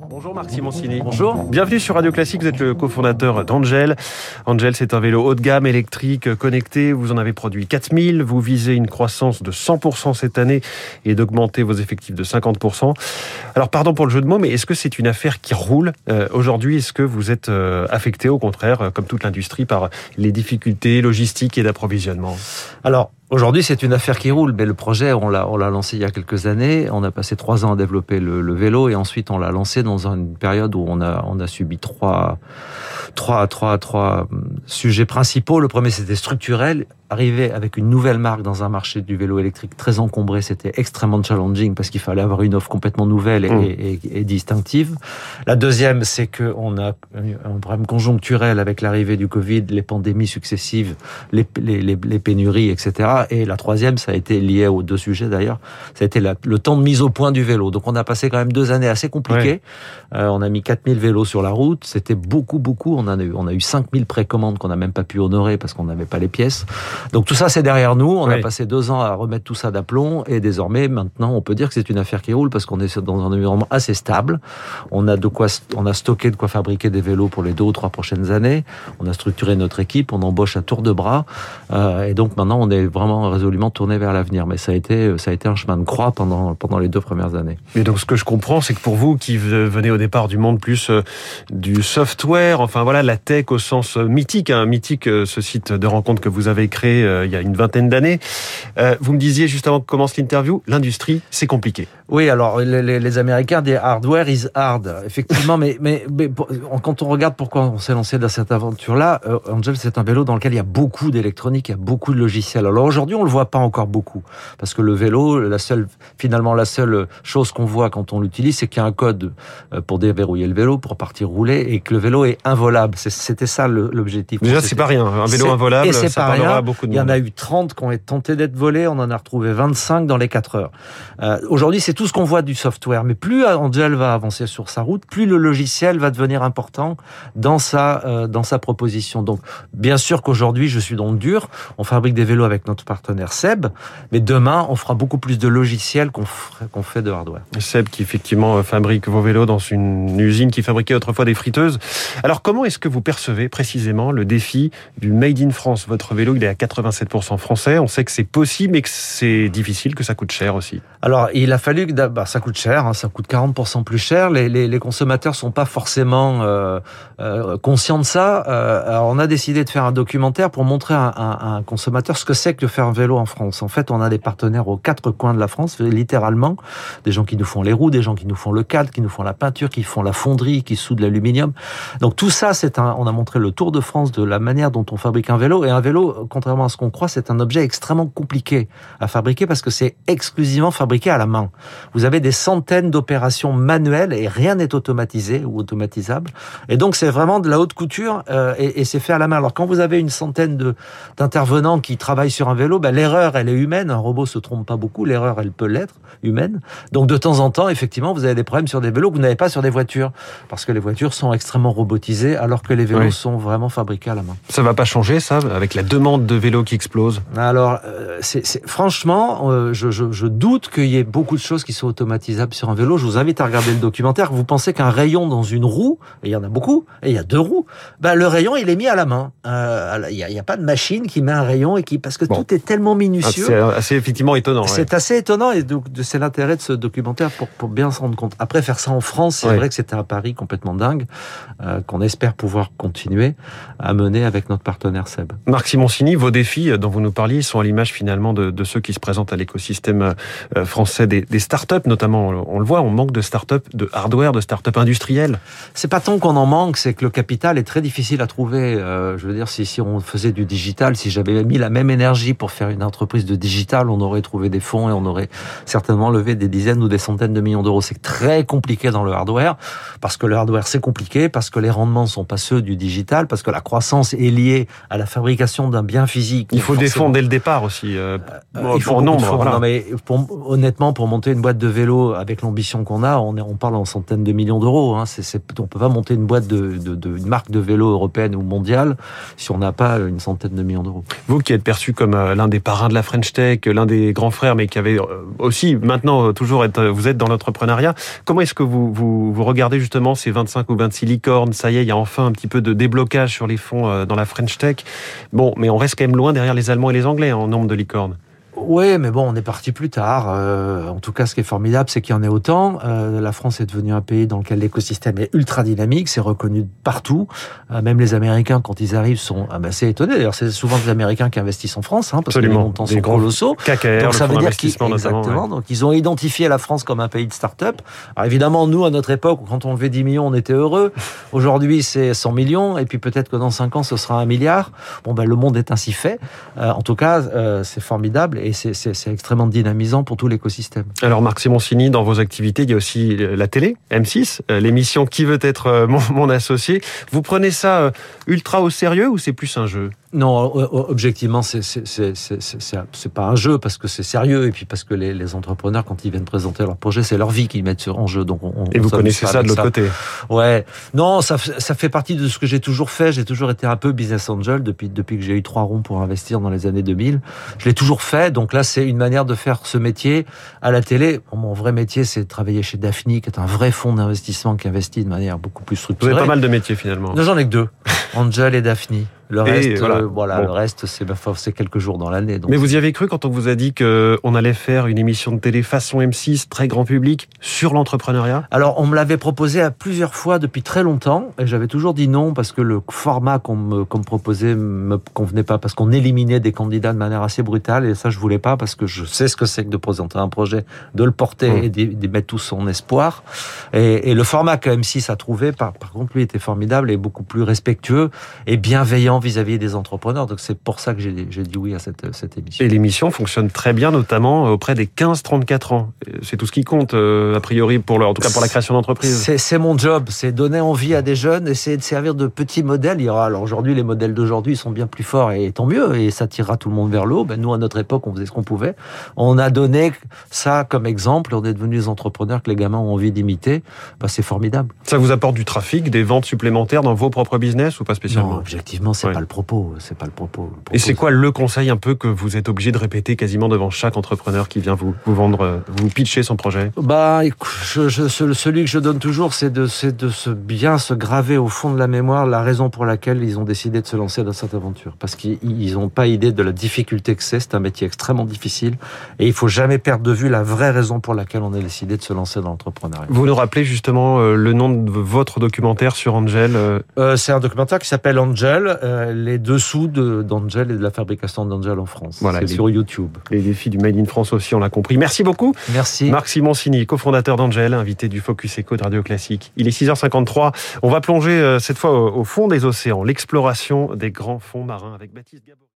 Bonjour Marc Simoncini. Bonjour. Bienvenue sur Radio Classique, vous êtes le cofondateur d'Angel. Angel, c'est un vélo haut de gamme, électrique, connecté. Vous en avez produit 4000. Vous visez une croissance de 100% cette année et d'augmenter vos effectifs de 50%. Alors pardon pour le jeu de mots, mais est-ce que c'est une affaire qui roule? Euh, aujourd'hui Est-ce que vous êtes euh, affecté au contraire, euh, comme toute l'industrie, par les difficultés logistiques et d'approvisionnement? Alors, Aujourd'hui, c'est une affaire qui roule, mais le projet, on l'a, on l'a lancé il y a quelques années. On a passé trois ans à développer le, le vélo et ensuite on l'a lancé dans une période où on a, on a subi trois, trois, trois, trois sujets principaux. Le premier, c'était structurel arriver avec une nouvelle marque dans un marché du vélo électrique très encombré, c'était extrêmement challenging parce qu'il fallait avoir une offre complètement nouvelle et, mmh. et, et distinctive. La deuxième, c'est qu'on a un problème conjoncturel avec l'arrivée du Covid, les pandémies successives, les, les, les, les, pénuries, etc. Et la troisième, ça a été lié aux deux sujets d'ailleurs, ça a été la, le temps de mise au point du vélo. Donc on a passé quand même deux années assez compliquées. Ouais. Euh, on a mis 4000 vélos sur la route, c'était beaucoup, beaucoup. On, en a eu, on a eu 5000 précommandes qu'on n'a même pas pu honorer parce qu'on n'avait pas les pièces. Donc tout ça, c'est derrière nous. On oui. a passé deux ans à remettre tout ça d'aplomb et désormais, maintenant, on peut dire que c'est une affaire qui roule parce qu'on est dans un environnement assez stable. On a de quoi, on a stocké de quoi fabriquer des vélos pour les deux ou trois prochaines années. On a structuré notre équipe, on embauche à tour de bras euh, et donc maintenant, on est vraiment résolument tourné vers l'avenir. Mais ça a été, ça a été un chemin de croix pendant pendant les deux premières années. Et donc, ce que je comprends, c'est que pour vous, qui venez au départ du monde plus euh, du software, enfin voilà, la tech au sens mythique, hein, mythique, euh, ce site de rencontre que vous avez créé euh, il y a une vingtaine d'années. Euh, vous me disiez juste avant que commence l'interview, l'industrie, c'est compliqué. Oui, alors les, les, les, Américains disent hardware is hard, effectivement, mais, mais, mais, quand on regarde pourquoi on s'est lancé dans cette aventure-là, euh, Angel, c'est un vélo dans lequel il y a beaucoup d'électronique, il y a beaucoup de logiciels. Alors aujourd'hui, on le voit pas encore beaucoup, parce que le vélo, la seule, finalement, la seule chose qu'on voit quand on l'utilise, c'est qu'il y a un code pour déverrouiller le vélo, pour partir rouler, et que le vélo est involable. C'était ça l'objectif. Déjà, c'est pas rien. Un vélo involable, et ça pas rien. Beaucoup de Il y en a eu 30 qui ont tenté d'être volés, on en a retrouvé 25 dans les 4 heures. Euh, aujourd'hui, c'est tout ce qu'on voit du software. Mais plus Angel va avancer sur sa route, plus le logiciel va devenir important dans sa euh, dans sa proposition. Donc, bien sûr qu'aujourd'hui, je suis dans le dur. On fabrique des vélos avec notre partenaire Seb, mais demain, on fera beaucoup plus de logiciels qu'on fait de hardware. Seb qui effectivement fabrique vos vélos dans une usine qui fabriquait autrefois des friteuses. Alors, comment est-ce que vous percevez précisément le défi du Made in France? Votre vélo, il est à 87% français. On sait que c'est possible, mais que c'est difficile, que ça coûte cher aussi. Alors, il a fallu que bah, ça coûte cher, hein, ça coûte 40% plus cher. Les, les, les, consommateurs sont pas forcément euh, euh, conscients de ça. Euh, on a décidé de faire un documentaire pour montrer à un consommateur ce que c'est que de faire un vélo en France. En fait, on a des partenaires aux quatre coins de la France, littéralement, des gens qui nous font les roues, des gens qui nous font le cadre, qui nous font la peinture, qui font la fonderie, qui soudent l'aluminium. Donc tout ça, c'est un. On a montré le tour de France de la manière dont on fabrique un vélo. Et un vélo, contrairement à ce qu'on croit, c'est un objet extrêmement compliqué à fabriquer parce que c'est exclusivement fabriqué à la main. Vous avez des centaines d'opérations manuelles et rien n'est automatisé ou automatisable. Et donc c'est vraiment de la haute couture euh, et, et c'est fait à la main. Alors quand vous avez une centaine de d'intervenants qui travaillent sur un vélo, ben, l'erreur elle est humaine. Un robot se trompe pas beaucoup. L'erreur elle peut l'être humaine. Donc de temps en temps, effectivement, vous avez des problèmes sur des vélos que vous n'avez pas sur des voitures parce que les voitures sont extrêmement robotisées alors que les vélos oui. sont vraiment fabriqués à la main. Ça va pas changer ça avec la demande de vélos qui explose. Alors euh, c'est franchement, euh, je, je, je doute qu'il y ait beaucoup de choses qui sont automatisables sur un vélo. Je vous invite à regarder le documentaire. Vous pensez qu'un rayon dans une roue, et il y en a beaucoup, et il y a deux roues, ben le rayon il est mis à la main. Euh, il n'y a, a, pas de machine qui met un rayon et qui parce que bon. tout est tellement minutieux. C'est assez effectivement étonnant. C'est ouais. assez étonnant et donc c'est l'intérêt de ce documentaire pour, pour bien se rendre compte. Après faire ça en France, c'est ouais. vrai que c'était un pari complètement dingue qu'on espère pouvoir continuer à mener avec notre partenaire Seb. Marc Simoncini, vos défis dont vous nous parliez sont à l'image finalement de, ceux qui se présentent à l'écosystème euh, français des, startups, notamment. On le voit, on manque de startups, de hardware, de startups industrielles. C'est pas tant qu'on en manque, c'est que le capital est très difficile à trouver. Euh, je veux dire, si, si on faisait du digital, si j'avais mis la même énergie pour faire une entreprise de digital, on aurait trouvé des fonds et on aurait certainement levé des dizaines ou des centaines de millions d'euros. C'est très compliqué dans le hardware parce que le hardware c'est compliqué, parce que les rendements sont pas ceux du digital, parce que la croissance est liée à la fabrication d'un bien physique physique. Il faut défendre dès le départ aussi. Euh, il faut nombre. Non, mais honnêtement, pour monter une boîte de vélo avec l'ambition qu'on a, on, on parle en centaines de millions d'euros. Hein. C'est, on peut pas monter une boîte de, de, de, une marque de vélo européenne ou mondiale si on n'a pas une centaine de millions d'euros. Vous qui êtes perçu comme l'un des parrains de la French Tech, l'un des grands frères, mais qui avait aussi maintenant toujours être, vous êtes dans l'entrepreneuriat. Comment est-ce que vous, vous, vous regardez justement ces 25 ou 26 licornes? Ça y est, il y a enfin un petit peu de déblocage sur les fonds dans la French Tech. Bon, mais on reste quand même loin derrière les Allemands et les Anglais en nombre de licornes. Oui, mais bon, on est parti plus tard. Euh, en tout cas, ce qui est formidable, c'est qu'il y en ait autant. Euh, la France est devenue un pays dans lequel l'écosystème est ultra dynamique, c'est reconnu partout. Euh, même les Américains, quand ils arrivent, sont assez étonnés. D'ailleurs, c'est souvent des Américains qui investissent en France, hein, parce Absolument. que les montants sont colossaux. KKR, donc ça veut dire qu'ils exactement. Donc ils ont identifié la France comme un pays de start-up. Alors évidemment, nous, à notre époque, quand on levait 10 millions, on était heureux. Aujourd'hui, c'est 100 millions, et puis peut-être que dans 5 ans, ce sera un milliard. Bon, ben le monde est ainsi fait. en tout cas, c'est formidable et c'est extrêmement dynamisant pour tout l'écosystème. Alors Marc Simoncini, dans vos activités, il y a aussi la télé, M6, euh, l'émission Qui veut être euh, mon, mon associé. Vous prenez ça euh, ultra au sérieux ou c'est plus un jeu? Non, objectivement, c'est pas un jeu parce que c'est sérieux et puis parce que les, les, entrepreneurs, quand ils viennent présenter leur projet, c'est leur vie qu'ils mettent en jeu. Donc on, et vous connaissez ça de l'autre côté? Ouais. Non, ça, ça fait partie de ce que j'ai toujours fait. J'ai toujours été un peu business angel depuis depuis que j'ai eu trois ronds pour investir dans les années 2000. Je l'ai toujours fait. Donc là, c'est une manière de faire ce métier à la télé. mon vrai métier, c'est de travailler chez Daphne, qui est un vrai fonds d'investissement qui investit de manière beaucoup plus structurée. Vous avez pas mal de métiers finalement. J'en ai que deux. Angel et Daphne. Le reste, voilà, euh, voilà le reste, c'est bah, c'est quelques jours dans l'année. Mais vous y avez cru quand on vous a dit que on allait faire une émission de télé façon M6, très grand public, sur l'entrepreneuriat? Alors, on me l'avait proposé à plusieurs fois depuis très longtemps, et j'avais toujours dit non parce que le format qu'on me, qu me, proposait me convenait pas, parce qu'on éliminait des candidats de manière assez brutale, et ça, je voulais pas parce que je sais ce que c'est que de présenter un projet, de le porter mmh. et d'y mettre tout son espoir. Et, et, le format que M6 a trouvé, par, par contre, lui était formidable et beaucoup plus respectueux et bienveillant vis-à-vis des entrepreneurs. Donc c'est pour ça que j'ai dit oui à cette, cette émission. Et l'émission fonctionne très bien, notamment auprès des 15-34 ans. C'est tout ce qui compte, euh, a priori, pour leur, en tout cas pour la création d'entreprise. C'est mon job, c'est donner envie à des jeunes, essayer de servir de petits modèles. Il y aura, alors aujourd'hui, les modèles d'aujourd'hui sont bien plus forts et tant mieux, et ça tirera tout le monde vers le haut. Ben, nous, à notre époque, on faisait ce qu'on pouvait. On a donné ça comme exemple, on est devenus des entrepreneurs que les gamins ont envie d'imiter. Ben, c'est formidable. Ça vous apporte du trafic, des ventes supplémentaires dans vos propres business ou pas spécialement? Non, objectivement, c'est pas le propos. C'est pas le propos. Et c'est quoi le conseil un peu que vous êtes obligé de répéter quasiment devant chaque entrepreneur qui vient vous, vous vendre, euh, vous pitcher son projet? Bah, je, je, celui que je donne toujours, c'est de, de se bien se graver au fond de la mémoire la raison pour laquelle ils ont décidé de se lancer dans cette aventure. Parce qu'ils n'ont pas idée de la difficulté que c'est. C'est un métier extrêmement difficile et il faut jamais perdre de vue la vraie raison pour laquelle on a décidé de se lancer dans l'entrepreneuriat. Vous nous rappelez justement euh, le nom de votre documentaire sur Angel euh, C'est un documentaire qui s'appelle Angel. Les dessous d'Angel et de la fabrication d'Angel en France. Voilà, c'est sur YouTube. Les défis du Made in France aussi, on l'a compris. Merci beaucoup. Merci. Marc Simoncini, cofondateur d'Angel, invité du Focus Eco de Radio Classique. Il est 6h53. On va plonger euh, cette fois au fond des océans, l'exploration des grands fonds marins avec Baptiste Gabot.